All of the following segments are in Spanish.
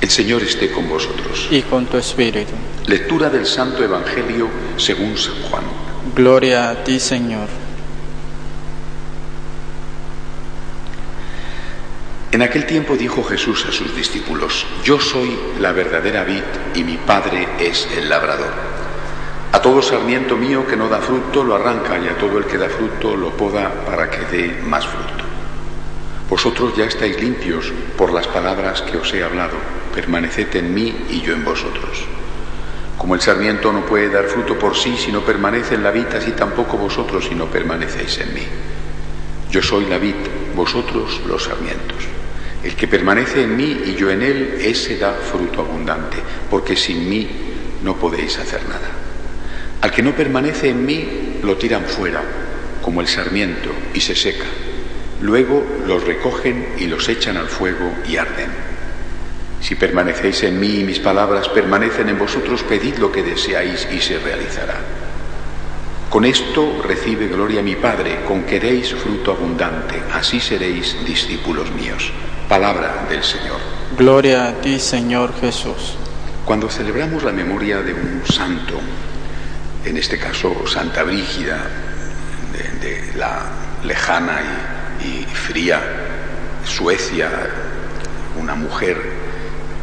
El Señor esté con vosotros. y con tu espíritu. Lectura del Santo Evangelio según San Juan. Gloria a ti, Señor. En aquel tiempo dijo Jesús a sus discípulos, Yo soy la verdadera vid y mi Padre es el labrador. A todo sarmiento mío que no da fruto lo arranca y a todo el que da fruto lo poda para que dé más fruto. Vosotros ya estáis limpios por las palabras que os he hablado. Permaneced en mí y yo en vosotros. Como el sarmiento no puede dar fruto por sí si no permanece en la vid, así tampoco vosotros si no permanecéis en mí. Yo soy la vid, vosotros los sarmientos. El que permanece en mí y yo en él, ese da fruto abundante, porque sin mí no podéis hacer nada. Al que no permanece en mí, lo tiran fuera, como el sarmiento, y se seca. Luego los recogen y los echan al fuego y arden. Si permanecéis en mí y mis palabras permanecen en vosotros, pedid lo que deseáis y se realizará. Con esto recibe gloria mi Padre, con que deis fruto abundante, así seréis discípulos míos. Palabra del Señor. Gloria a ti, Señor Jesús. Cuando celebramos la memoria de un santo, en este caso Santa Brígida, de, de la lejana y, y fría Suecia, una mujer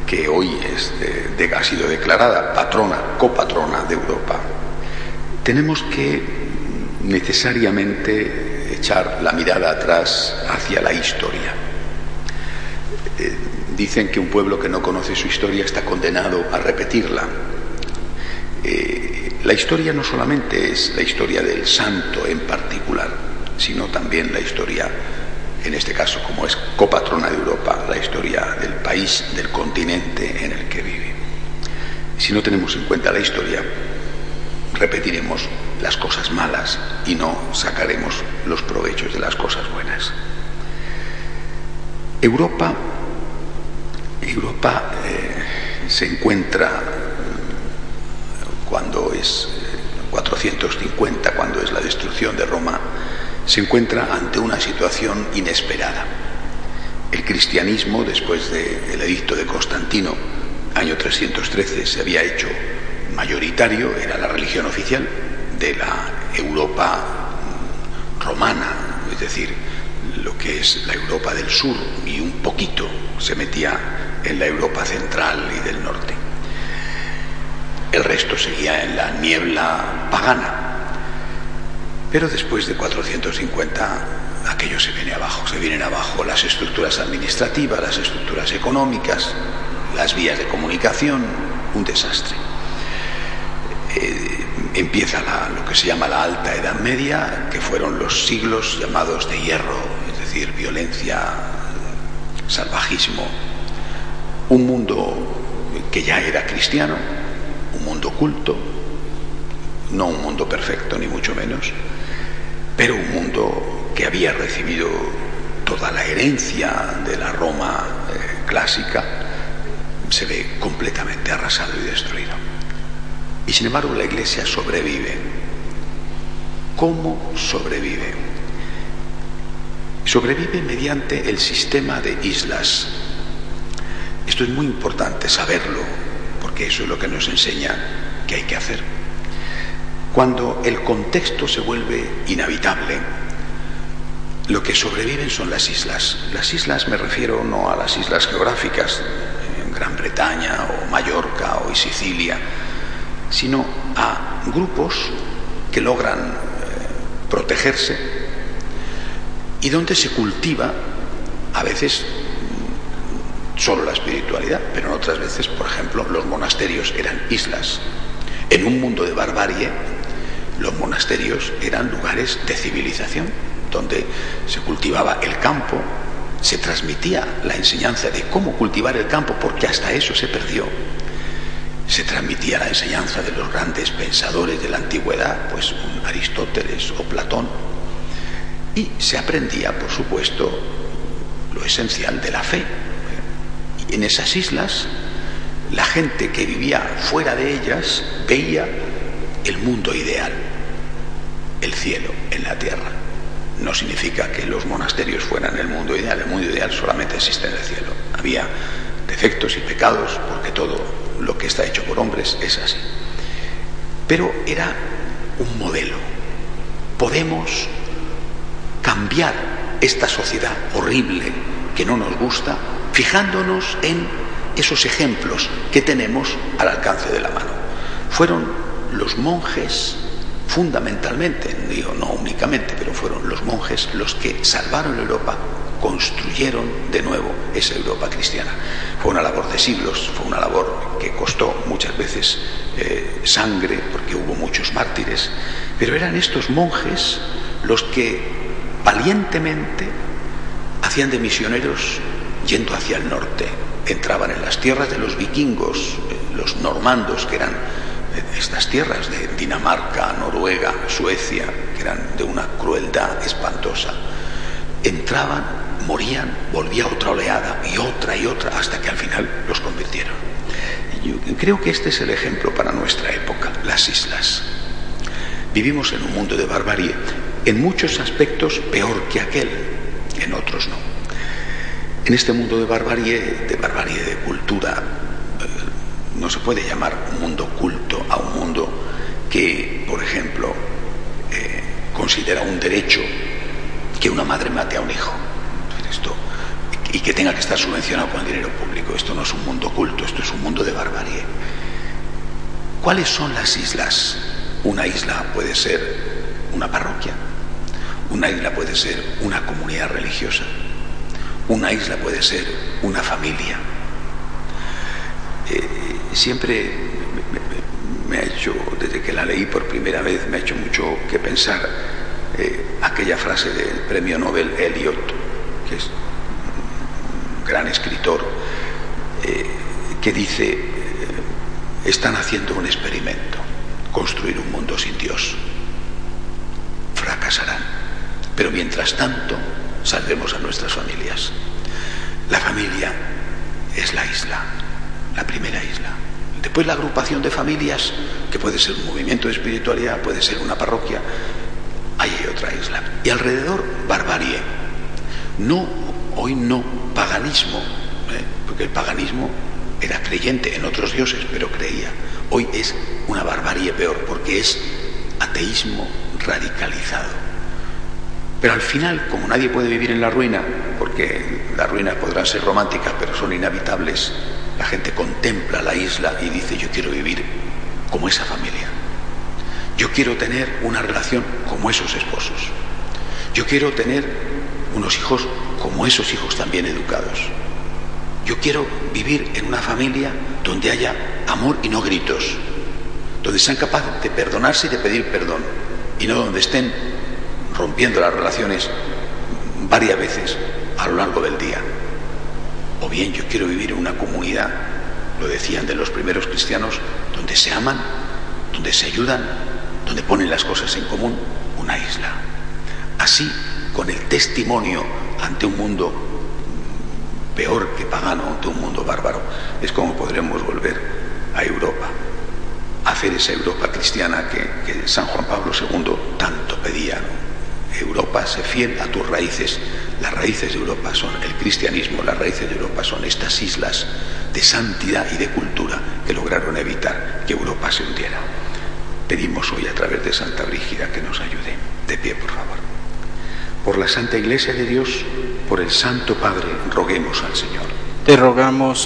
que hoy ha sido declarada patrona, copatrona de Europa, tenemos que necesariamente echar la mirada atrás hacia la historia. Eh, dicen que un pueblo que no conoce su historia está condenado a repetirla. Eh, la historia no solamente es la historia del santo en particular, sino también la historia, en este caso como es copatrona de Europa, la historia del país, del continente en el que vive. Si no tenemos en cuenta la historia, repetiremos las cosas malas y no sacaremos los provechos de las cosas buenas. Europa, Europa eh, se encuentra mm, cuando es eh, 450, cuando es la destrucción de Roma, se encuentra ante una situación inesperada. El cristianismo, después del edicto de Constantino, año 313, se había hecho mayoritario, era la religión oficial de la Europa mm, romana, es decir, lo que es la Europa del sur y un poquito se metía en la Europa central y del norte. El resto seguía en la niebla pagana. Pero después de 450 aquello se viene abajo, se vienen abajo las estructuras administrativas, las estructuras económicas, las vías de comunicación, un desastre. Eh, empieza lo que se llama la Alta Edad Media, que fueron los siglos llamados de hierro, es decir, violencia, salvajismo, un mundo que ya era cristiano, un mundo culto, no un mundo perfecto ni mucho menos, pero un mundo que había recibido toda la herencia de la Roma eh, clásica, se ve completamente arrasado y destruido. Y sin embargo la Iglesia sobrevive. ¿Cómo sobrevive? Sobrevive mediante el sistema de islas. Esto es muy importante saberlo, porque eso es lo que nos enseña que hay que hacer. Cuando el contexto se vuelve inhabitable, lo que sobreviven son las islas. Las islas me refiero no a las islas geográficas, en Gran Bretaña o Mallorca o Sicilia, sino a grupos que logran eh, protegerse y donde se cultiva a veces mm, solo la espiritualidad, pero en otras veces, por ejemplo, los monasterios eran islas. En un mundo de barbarie, los monasterios eran lugares de civilización, donde se cultivaba el campo, se transmitía la enseñanza de cómo cultivar el campo, porque hasta eso se perdió. Se transmitía la enseñanza de los grandes pensadores de la antigüedad, pues un Aristóteles o Platón. Y se aprendía, por supuesto, lo esencial de la fe. Y en esas islas, la gente que vivía fuera de ellas veía el mundo ideal, el cielo en la tierra. No significa que los monasterios fueran el mundo ideal, el mundo ideal solamente existe en el cielo. Había defectos y pecados, porque todo lo que está hecho por hombres es así. Pero era un modelo. Podemos cambiar esta sociedad horrible que no nos gusta fijándonos en esos ejemplos que tenemos al alcance de la mano. Fueron los monjes fundamentalmente, digo no únicamente, pero fueron los monjes los que salvaron Europa, construyeron de nuevo esa Europa cristiana. Fue una labor de siglos, fue una labor que costó muchas veces eh, sangre, porque hubo muchos mártires, pero eran estos monjes los que valientemente hacían de misioneros yendo hacia el norte, entraban en las tierras de los vikingos, eh, los normandos, que eran estas tierras de Dinamarca, Noruega, Suecia, que eran de una crueldad espantosa, entraban, morían, volvía otra oleada y otra y otra hasta que al final los convirtieron. Creo que este es el ejemplo para nuestra época, las islas. Vivimos en un mundo de barbarie, en muchos aspectos peor que aquel, en otros no. En este mundo de barbarie, de barbarie de cultura, no se puede llamar un mundo culto a un mundo que, por ejemplo, eh, considera un derecho que una madre mate a un hijo. Esto, y que tenga que estar subvencionado con dinero público. Esto no es un mundo culto, esto es un mundo de barbarie. ¿Cuáles son las islas? Una isla puede ser una parroquia, una isla puede ser una comunidad religiosa, una isla puede ser una familia. Eh, siempre me, ha hecho, desde que la leí por primera vez, me ha hecho mucho que pensar eh, aquella frase del premio Nobel Eliot, que es un gran escritor, eh, que dice, eh, están haciendo un experimento, construir un mundo sin Dios. Fracasarán. Pero mientras tanto, salvemos a nuestras familias. La familia es la isla, la primera isla. Después la agrupación de familias, que puede ser un movimiento de espiritualidad, puede ser una parroquia, ahí hay otra isla. Y alrededor, barbarie. No, hoy no, paganismo, ¿eh? porque el paganismo era creyente en otros dioses, pero creía. Hoy es una barbarie peor, porque es ateísmo radicalizado. Pero al final, como nadie puede vivir en la ruina, porque las ruinas podrán ser románticas, pero son inhabitables, la gente contempla la isla y dice, yo quiero vivir como esa familia. Yo quiero tener una relación como esos esposos. Yo quiero tener unos hijos como esos hijos también educados. Yo quiero vivir en una familia donde haya amor y no gritos, donde sean capaces de perdonarse y de pedir perdón, y no donde estén rompiendo las relaciones varias veces a lo largo del día. O bien yo quiero vivir en una comunidad, lo decían de los primeros cristianos, donde se aman, donde se ayudan, donde ponen las cosas en común, una isla. Así, con el testimonio ante un mundo peor que pagano, ante un mundo bárbaro, es como podremos volver a Europa, hacer esa Europa cristiana que, San Juan Pablo II tanto pedía. Europa, sé fiel a tus raíces. Raíces de Europa son el cristianismo, las raíces de Europa son estas islas de santidad y de cultura que lograron evitar que Europa se hundiera. Pedimos hoy a través de Santa Brígida que nos ayude. De pie, por favor. Por la Santa Iglesia de Dios, por el Santo Padre, roguemos al Señor. Te rogamos,